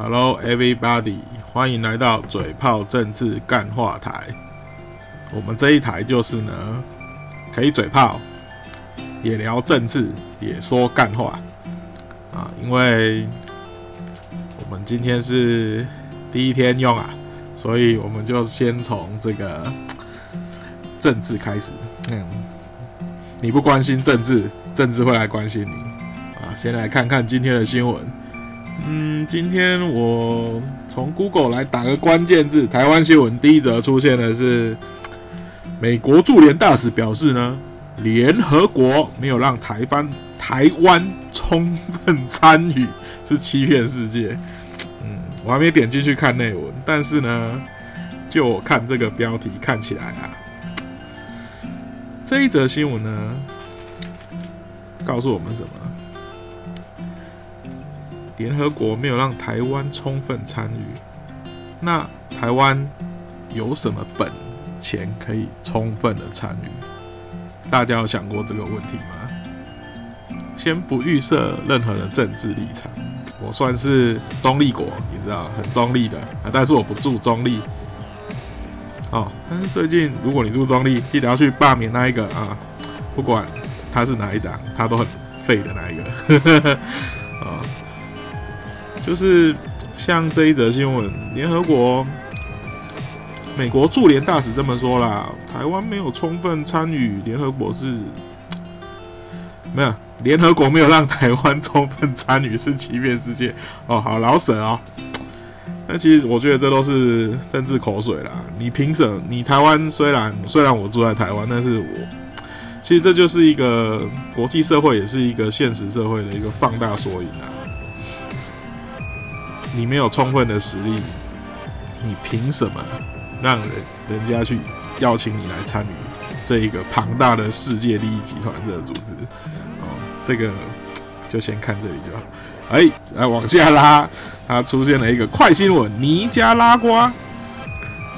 Hello, everybody！欢迎来到嘴炮政治干话台。我们这一台就是呢，可以嘴炮，也聊政治，也说干话啊。因为我们今天是第一天用啊，所以我们就先从这个政治开始。嗯，你不关心政治，政治会来关心你啊。先来看看今天的新闻。嗯，今天我从 Google 来打个关键字，台湾新闻第一则出现的是美国驻联大使表示呢，联合国没有让台湾台湾充分参与，是欺骗世界。嗯，我还没点进去看内文，但是呢，就我看这个标题看起来啊，这一则新闻呢，告诉我们什么？联合国没有让台湾充分参与，那台湾有什么本钱可以充分的参与？大家有想过这个问题吗？先不预设任何的政治立场，我算是中立国，你知道，很中立的啊。但是我不住中立。哦，但是最近如果你住中立，记得要去罢免那一个啊，不管他是哪一党，他都很废的那一个。就是像这一则新闻，联合国美国驻联大使这么说啦，台湾没有充分参与联合国是，没有联合国没有让台湾充分参与是欺骗世界哦，好老沈哦。那其实我觉得这都是政治口水啦。你凭什么？你台湾虽然虽然我住在台湾，但是我其实这就是一个国际社会，也是一个现实社会的一个放大缩影啊。你没有充分的实力，你凭什么让人人家去邀请你来参与这一个庞大的世界利益集团这个组织？哦，这个就先看这里就好。哎，来往下拉，它出现了一个快新闻：尼加拉瓜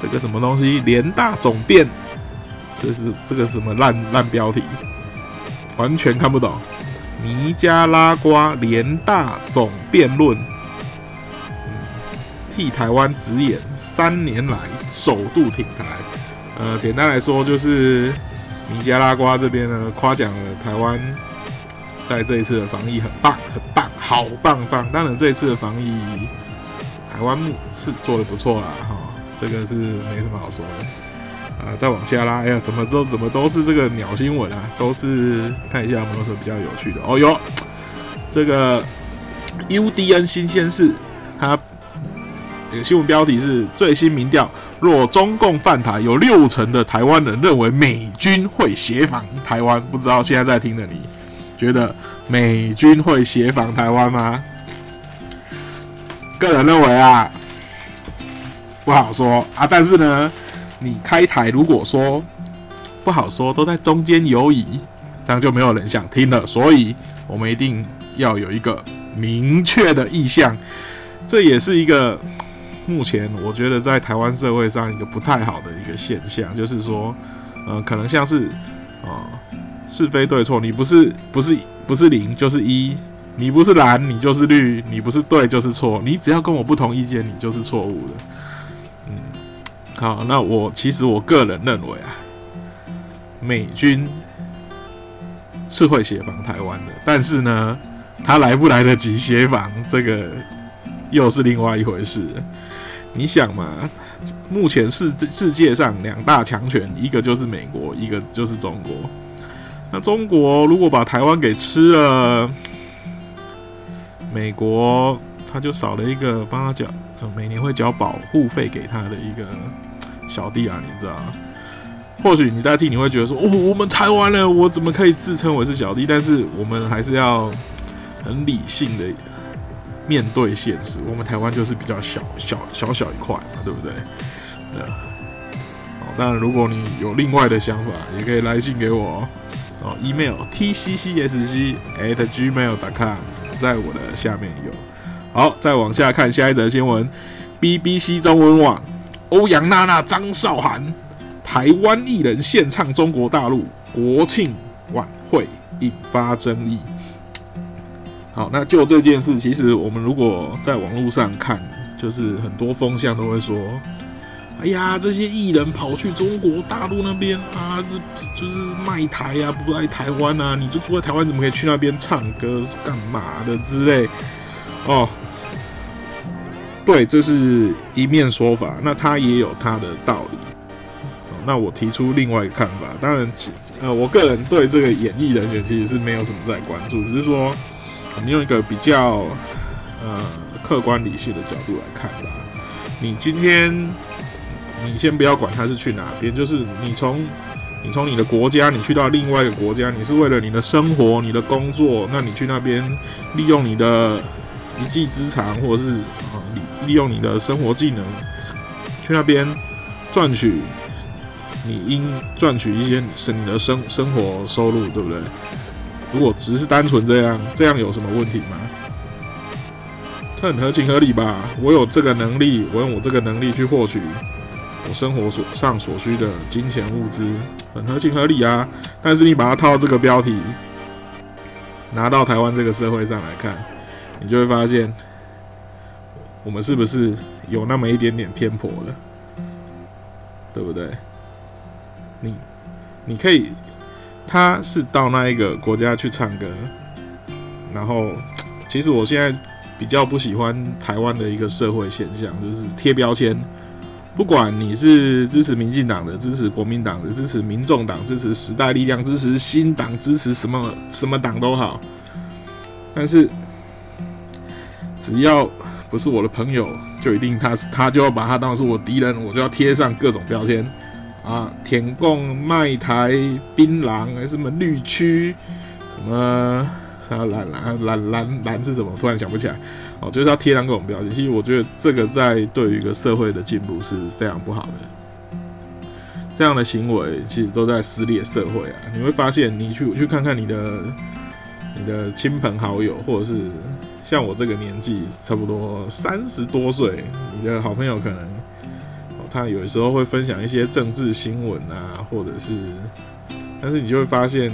这个什么东西？联大总辩，这是这个什么烂烂标题？完全看不懂。尼加拉瓜联大总辩论。替台湾直言，三年来首度挺台。呃，简单来说，就是尼加拉瓜这边呢，夸奖了台湾在这一次的防疫很棒，很棒，好棒棒。当然，这一次的防疫，台湾是做的不错啦，哈，这个是没什么好说的。啊，再往下拉，哎呀，怎么都怎么都是这个鸟新闻啊？都是看一下有没有什么比较有趣的。哦哟，这个 UDN 新鲜事，它。这个新闻标题是最新民调：若中共犯台，有六成的台湾人认为美军会协防台湾。不知道现在在听的你，觉得美军会协防台湾吗？个人认为啊，不好说啊。但是呢，你开台如果说不好说，都在中间游移，这样就没有人想听了。所以我们一定要有一个明确的意向，这也是一个。目前我觉得在台湾社会上一个不太好的一个现象，就是说，呃，可能像是，啊，是非对错，你不是不是不是零就是一，你不是蓝你就是绿，你不是对就是错，你只要跟我不同意见，你就是错误的。嗯，好，那我其实我个人认为啊，美军是会协防台湾的，但是呢，他来不来得及协防，这个又是另外一回事。你想嘛，目前世世界上两大强权，一个就是美国，一个就是中国。那中国如果把台湾给吃了，美国他就少了一个帮他缴，呃，每年会缴保护费给他的一个小弟啊，你知道吗？或许你在听，你会觉得说，哦，我们台湾人，我怎么可以自称为是小弟？但是我们还是要很理性的。面对现实，我们台湾就是比较小小小小一块嘛，对不对？对。好，当然，如果你有另外的想法，也可以来信给我哦。email t c c s c at gmail dot com，在我的下面有。好，再往下看下一则新闻：BBC 中文网，欧阳娜娜、张韶涵，台湾艺人献唱中国大陆国庆晚会，引发争议。好，那就这件事，其实我们如果在网络上看，就是很多风向都会说。哎呀，这些艺人跑去中国大陆那边啊，这就是卖台啊，不来台湾啊？你就住在台湾，怎么可以去那边唱歌是干嘛的之类？哦，对，这是一面说法，那他也有他的道理。那我提出另外一个看法，当然，呃，我个人对这个演艺人员其实是没有什么在关注，只是说我们用一个比较呃客观理性的角度来看吧。你今天。你先不要管他是去哪边，就是你从你从你的国家，你去到另外一个国家，你是为了你的生活、你的工作，那你去那边利用你的一技之长，或者是啊利利用你的生活技能，去那边赚取你应赚取一些是你的生生活收入，对不对？如果只是单纯这样，这样有什么问题吗？很合情合理吧？我有这个能力，我用我这个能力去获取。我生活所上所需的金钱物资很合情合理啊，但是你把它套这个标题，拿到台湾这个社会上来看，你就会发现，我们是不是有那么一点点偏颇了，对不对？你你可以，他是到那一个国家去唱歌，然后其实我现在比较不喜欢台湾的一个社会现象，就是贴标签。不管你是支持民进党的、支持国民党的、支持民众党、支持时代力量、支持新党、支持什么什么党都好，但是只要不是我的朋友，就一定他他就要把他当成是我敌人，我就要贴上各种标签啊，舔共、卖台、槟榔，还是什么绿区，什么啥蓝蓝蓝蓝蓝是什么？突然想不起来。哦，就是要贴上各种标签。其实我觉得这个在对于一个社会的进步是非常不好的。这样的行为其实都在撕裂社会啊！你会发现，你去去看看你的你的亲朋好友，或者是像我这个年纪，差不多三十多岁，你的好朋友可能他有时候会分享一些政治新闻啊，或者是，但是你就会发现。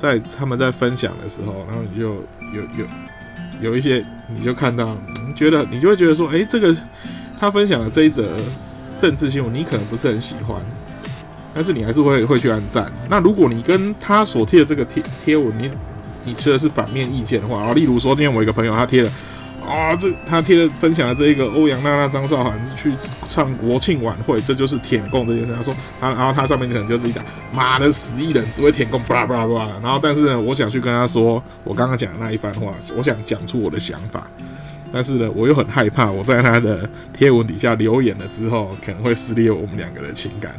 在他们在分享的时候，然后你就有有有一些，你就看到，你觉得你就会觉得说，哎，这个他分享的这一则政治新闻，你可能不是很喜欢，但是你还是会会去按赞。那如果你跟他所贴的这个贴贴文，你你持的是反面意见的话，啊，例如说今天我一个朋友他贴了。啊，这他贴了分享了这一个欧阳娜娜、张韶涵去唱国庆晚会，这就是舔共这件事。他说他，然后他上面可能就自己打，妈的死艺人只会舔共，巴拉巴拉巴拉。然后但是呢，我想去跟他说我刚刚讲的那一番话，我想讲出我的想法，但是呢，我又很害怕我在他的贴文底下留言了之后，可能会撕裂我们两个的情感。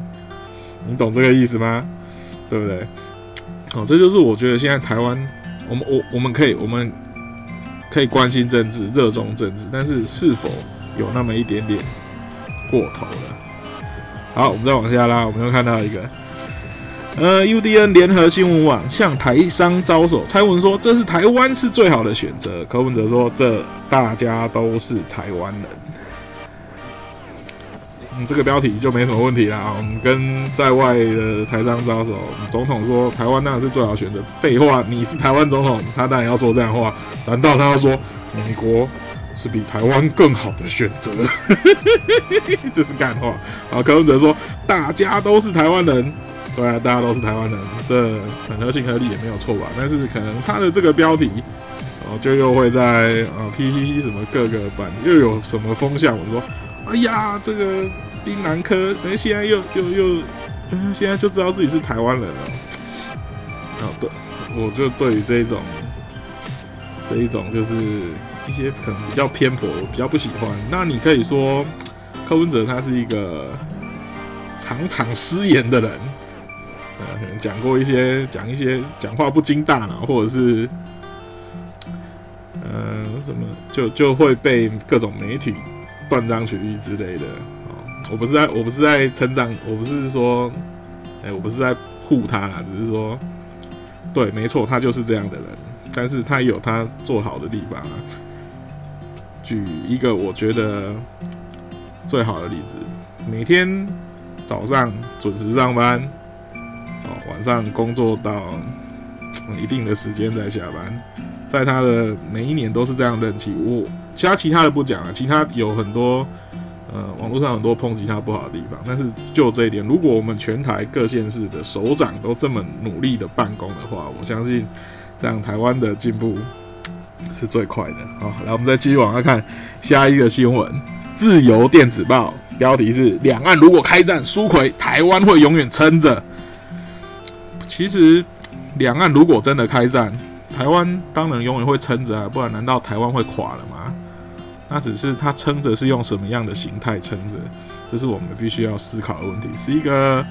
你懂这个意思吗？对不对？哦，这就是我觉得现在台湾，我们我我们可以我们。可以关心政治、热衷政治，但是是否有那么一点点过头了？好，我们再往下拉，我们又看到一个，呃，UDN 联合新闻网向台商招手，蔡文说这是台湾是最好的选择，柯文哲说这大家都是台湾人。嗯，这个标题就没什么问题啦。我们跟在外的台商招手，总统说台湾当然是最好选择。废话，你是台湾总统，他当然要说这样话。难道他要说美国是比台湾更好的选择？这是干话。好，柯文哲说大家都是台湾人，对啊，大家都是台湾人，这很合情合理也没有错吧？但是可能他的这个标题，哦，就又会在啊 PPT 什么各个版又有什么风向？我说。哎呀，这个槟榔科，等现在又又又，嗯，现在就知道自己是台湾人了。哦，对，我就对于这一种，这一种就是一些可能比较偏颇，我比较不喜欢。那你可以说柯文哲他是一个常常失言的人，呃，可能讲过一些讲一些讲话不经大脑，或者是，嗯，什么就就会被各种媒体。断章取义之类的哦，我不是在，我不是在成长，我不是说，哎，我不是在护他啦，只是说，对，没错，他就是这样的人，但是他有他做好的地方。举一个我觉得最好的例子，每天早上准时上班，哦，晚上工作到一定的时间再下班，在他的每一年都是这样任期。我其他其他的不讲了，其他有很多呃网络上很多抨击他不好的地方，但是就这一点，如果我们全台各县市的首长都这么努力的办公的话，我相信这样台湾的进步是最快的。好，来我们再继续往下看下一个新闻，《自由电子报》标题是：两岸如果开战，苏奎台湾会永远撑着。其实，两岸如果真的开战，台湾当然永远会撑着啊，不然难道台湾会垮了吗？那只是他撑着是用什么样的形态撑着，这是我们必须要思考的问题。是一个，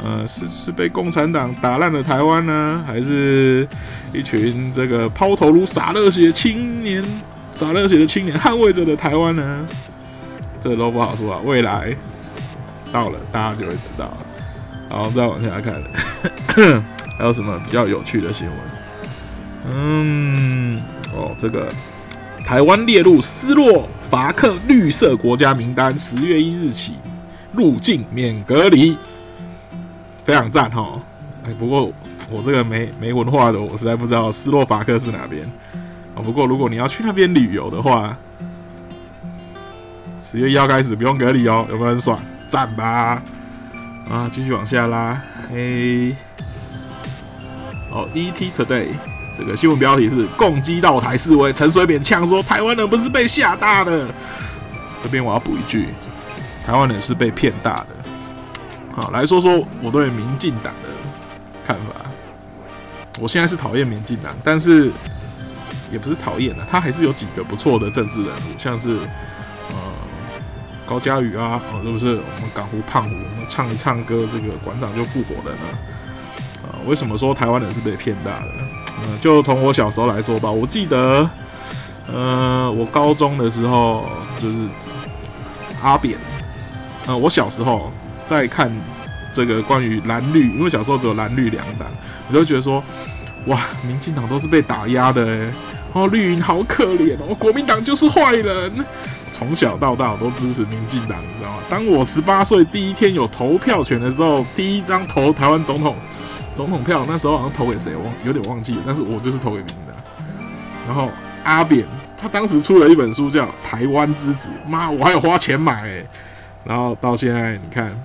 呃，是是被共产党打烂的台湾呢，还是一群这个抛头颅洒热血青年、洒热血的青年捍卫着的台湾呢？这都不好说啊。未来到了，大家就会知道了。好，再往下看，还有什么比较有趣的新闻？嗯，哦，这个台湾列入斯洛伐克绿色国家名单，十月一日起入境免隔离，非常赞哈！哎，不过我这个没没文化的，我实在不知道斯洛伐克是哪边啊。不过如果你要去那边旅游的话，十月一号开始不用隔离哦，有没有很爽？赞吧！啊，继续往下拉。嘿，哦，ET Today 这个新闻标题是“共击到台示威”，陈水扁呛说：“台湾人不是被吓大的。”这边我要补一句：“台湾人是被骗大的。”好，来说说我对民进党的看法。我现在是讨厌民进党，但是也不是讨厌的，他还是有几个不错的政治人物，像是呃。高嘉宇啊，哦，是不是我们港湖胖虎？我们唱一唱歌，这个馆长就复活了呢？啊，为什么说台湾人是被骗大的？嗯，就从我小时候来说吧，我记得，呃，我高中的时候就是阿扁，呃，我小时候在看这个关于蓝绿，因为小时候只有蓝绿两党，我就觉得说，哇，民进党都是被打压的，哎，哦，绿营好可怜哦，国民党就是坏人。从小到大我都支持民进党，你知道吗？当我十八岁第一天有投票权的时候，第一张投台湾总统总统票，那时候好像投给谁，忘有点忘记了。但是我就是投给民进党。然后阿扁他当时出了一本书叫《台湾之子》，妈，我还有花钱买。然后到现在你看，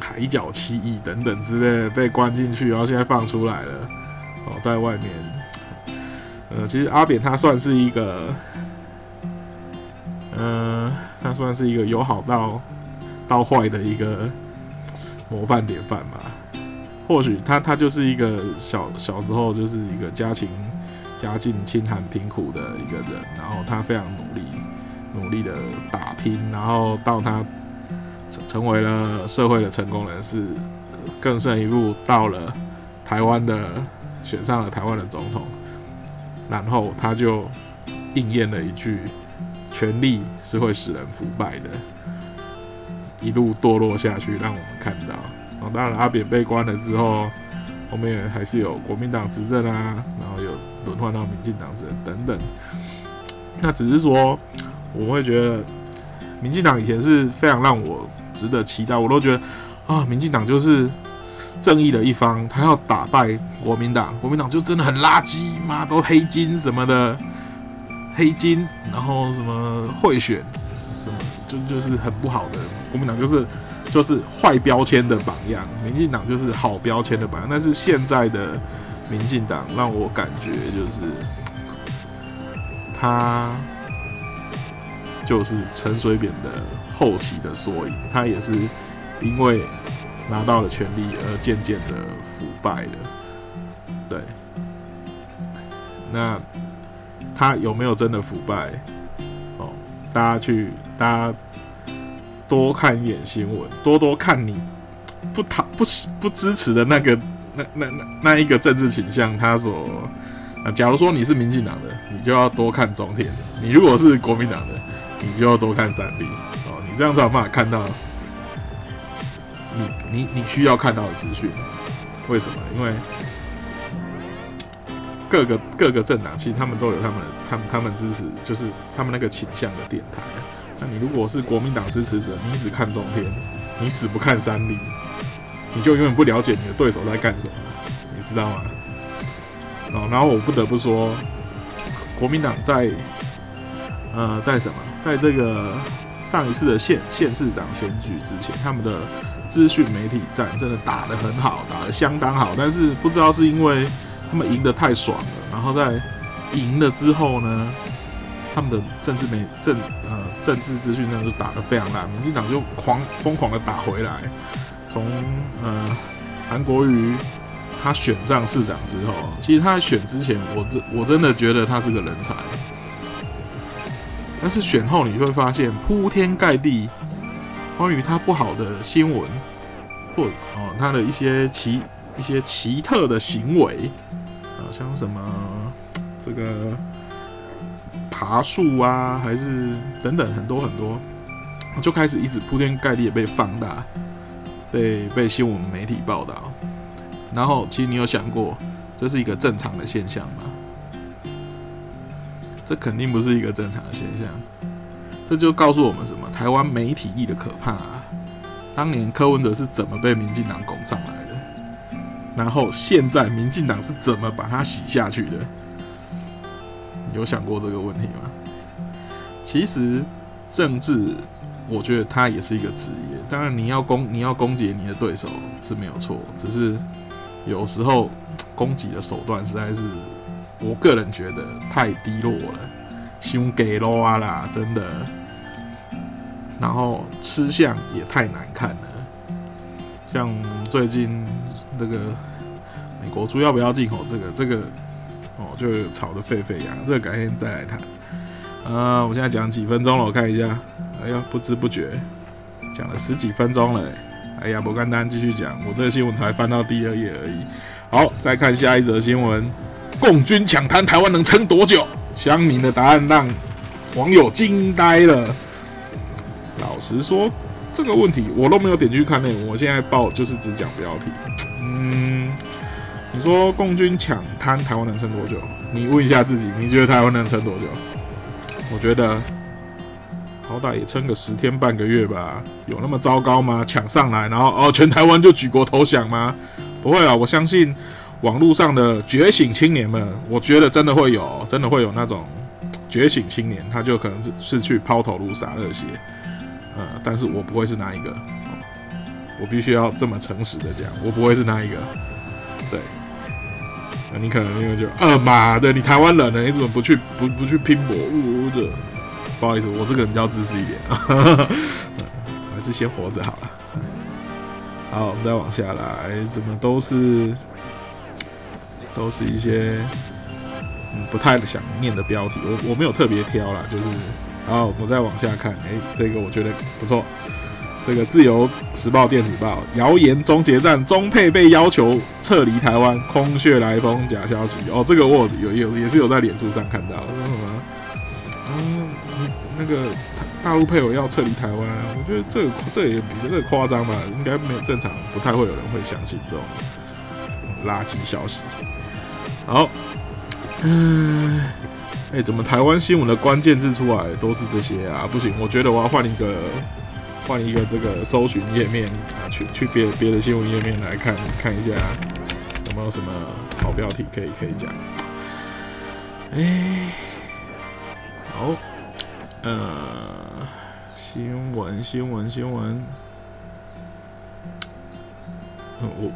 海角七亿等等之类被关进去，然后现在放出来了。哦，在外面，呃，其实阿扁他算是一个。嗯，他算是一个友好到到坏的一个模范典范吧。或许他他就是一个小小时候就是一个家庭家境清寒贫苦的一个人，然后他非常努力努力的打拼，然后到他成成为了社会的成功人士，更胜一步到了台湾的选上了台湾的总统，然后他就应验了一句。权力是会使人腐败的，一路堕落下去，让我们看到。当然阿扁被关了之后，后面还是有国民党执政啊，然后有轮换到民进党执政等等。那只是说，我会觉得民进党以前是非常让我值得期待，我都觉得啊，民进党就是正义的一方，他要打败国民党，国民党就真的很垃圾，妈都黑金什么的。黑金，然后什么贿选，什么就就是很不好的国民党，就是就是坏标签的榜样。民进党就是好标签的榜样。但是现在的民进党让我感觉就是他就是陈水扁的后期的缩影。他也是因为拿到了权力而渐渐的腐败的。对，那。他有没有真的腐败？哦，大家去，大家多看一眼新闻，多多看你不讨不不支持的那个那那那那一个政治倾向，他所啊，假如说你是民进党的，你就要多看中天；你如果是国民党的，你就要多看三立。哦，你这样才有办法看到你你你需要看到的资讯。为什么？因为。各个各个政党其实他们都有他们他们他们支持，就是他们那个倾向的电台。那你如果是国民党支持者，你只看中天，你死不看三立，你就永远不了解你的对手在干什么，你知道吗？哦，然后我不得不说，国民党在呃在什么，在这个上一次的县县市长选举之前，他们的资讯媒体战真的打得很好，打得相当好，但是不知道是因为他们赢得太爽了，然后在赢了之后呢，他们的政治媒政呃政治资讯呢就打得非常烂，民进党就狂疯狂的打回来，从呃韩国瑜。他选上市长之后，其实他选之前，我真我真的觉得他是个人才。但是选后你会发现，铺天盖地关于他不好的新闻，或哦他的一些奇一些奇特的行为，啊像什么这个爬树啊，还是等等很多很多，就开始一直铺天盖地的被放大，被被新闻媒体报道。然后，其实你有想过，这是一个正常的现象吗？这肯定不是一个正常的现象。这就告诉我们什么？台湾媒体力的可怕。啊！当年柯文哲是怎么被民进党拱上来的？然后现在民进党是怎么把他洗下去的？有想过这个问题吗？其实政治，我觉得它也是一个职业。当然，你要攻，你要攻击你的对手是没有错，只是。有时候攻击的手段实在是，我个人觉得太低落了，凶给咯啊啦，真的。然后吃相也太难看了，像最近这个美国猪要不要进口？这个这个哦，就吵得沸沸扬。这个改天再来谈。呃，我现在讲几分钟了，我看一下。哎呀，不知不觉讲了十几分钟了。哎呀，不干单，继续讲。我这个新闻才翻到第二页而已。好，再看下一则新闻：共军抢滩，台湾能撑多久？乡民的答案让网友惊呆了。老实说，这个问题我都没有点去看内容。我现在报就是只讲标题。嗯，你说共军抢滩，台湾能撑多久？你问一下自己，你觉得台湾能撑多久？我觉得。好歹也撑个十天半个月吧，有那么糟糕吗？抢上来，然后哦，全台湾就举国投降吗？不会啊，我相信网络上的觉醒青年们，我觉得真的会有，真的会有那种觉醒青年，他就可能是是去抛头颅洒热血，呃，但是我不会是那一个，我必须要这么诚实的讲，我不会是那一个，你可能因为就呃妈的，你台湾人呢，你怎么不去不不去拼搏，呜呜的。不好意思，我这个人比较自私一点啊，还是先活着好了。好，我们再往下来，怎么都是都是一些不太想念的标题，我我没有特别挑啦，就是好，我们再往下看，哎，这个我觉得不错，这个《自由时报》电子报，谣言终结站，中配被要求撤离台湾，空穴来风，假消息。哦，这个我有有也是有在脸书上看到，说什么？嗯。那个大陆配偶要撤离台湾，我觉得这个这也比这个夸张吧，应该没有正常，不太会有人会相信这种垃圾消息。好，嗯，哎，怎么台湾新闻的关键字出来都是这些啊？不行，我觉得我要换一个换一个这个搜寻页面啊，去去别别的新闻页面来看看一下有没有什么好标题可以可以讲。哎，好。呃，新闻，新闻，新闻。我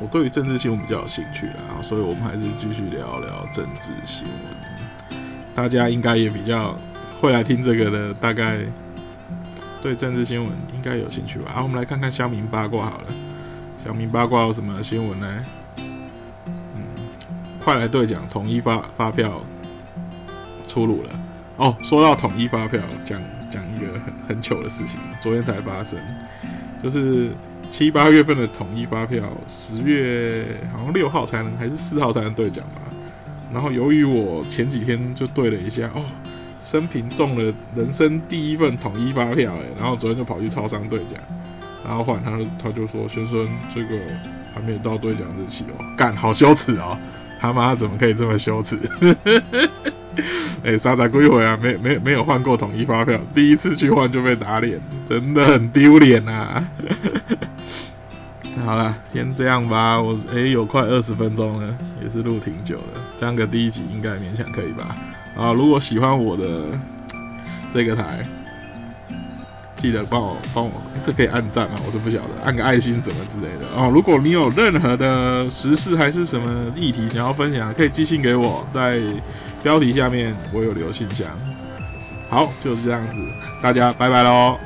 我对于政治新闻比较有兴趣啊，所以我们还是继续聊聊政治新闻。大家应该也比较会来听这个的，大概对政治新闻应该有兴趣吧？啊，我们来看看乡民八卦好了。乡民八卦有什么新闻呢？嗯，快来兑奖，统一发发票出炉了。哦，说到统一发票，讲讲一个很很糗的事情，昨天才发生，就是七八月份的统一发票，十月好像六号才能还是四号才能兑奖吧。然后由于我前几天就兑了一下，哦，生平中了人生第一份统一发票，哎，然后昨天就跑去超商兑奖，然后换他他就说先生这个还没有到兑奖日期哦，干好羞耻哦，他妈怎么可以这么羞耻？哎，傻仔归回啊，没没没有换过统一发票，第一次去换就被打脸，真的很丢脸呐。好了，先这样吧。我哎，有快二十分钟了，也是录挺久了，这样个第一集应该勉强可以吧？啊，如果喜欢我的这个台，记得帮我帮我，这可以按赞啊，我是不晓得，按个爱心什么之类的哦。如果你有任何的时事还是什么议题想要分享，可以寄信给我，在标题下面我有留信箱。好，就是这样子，大家拜拜喽。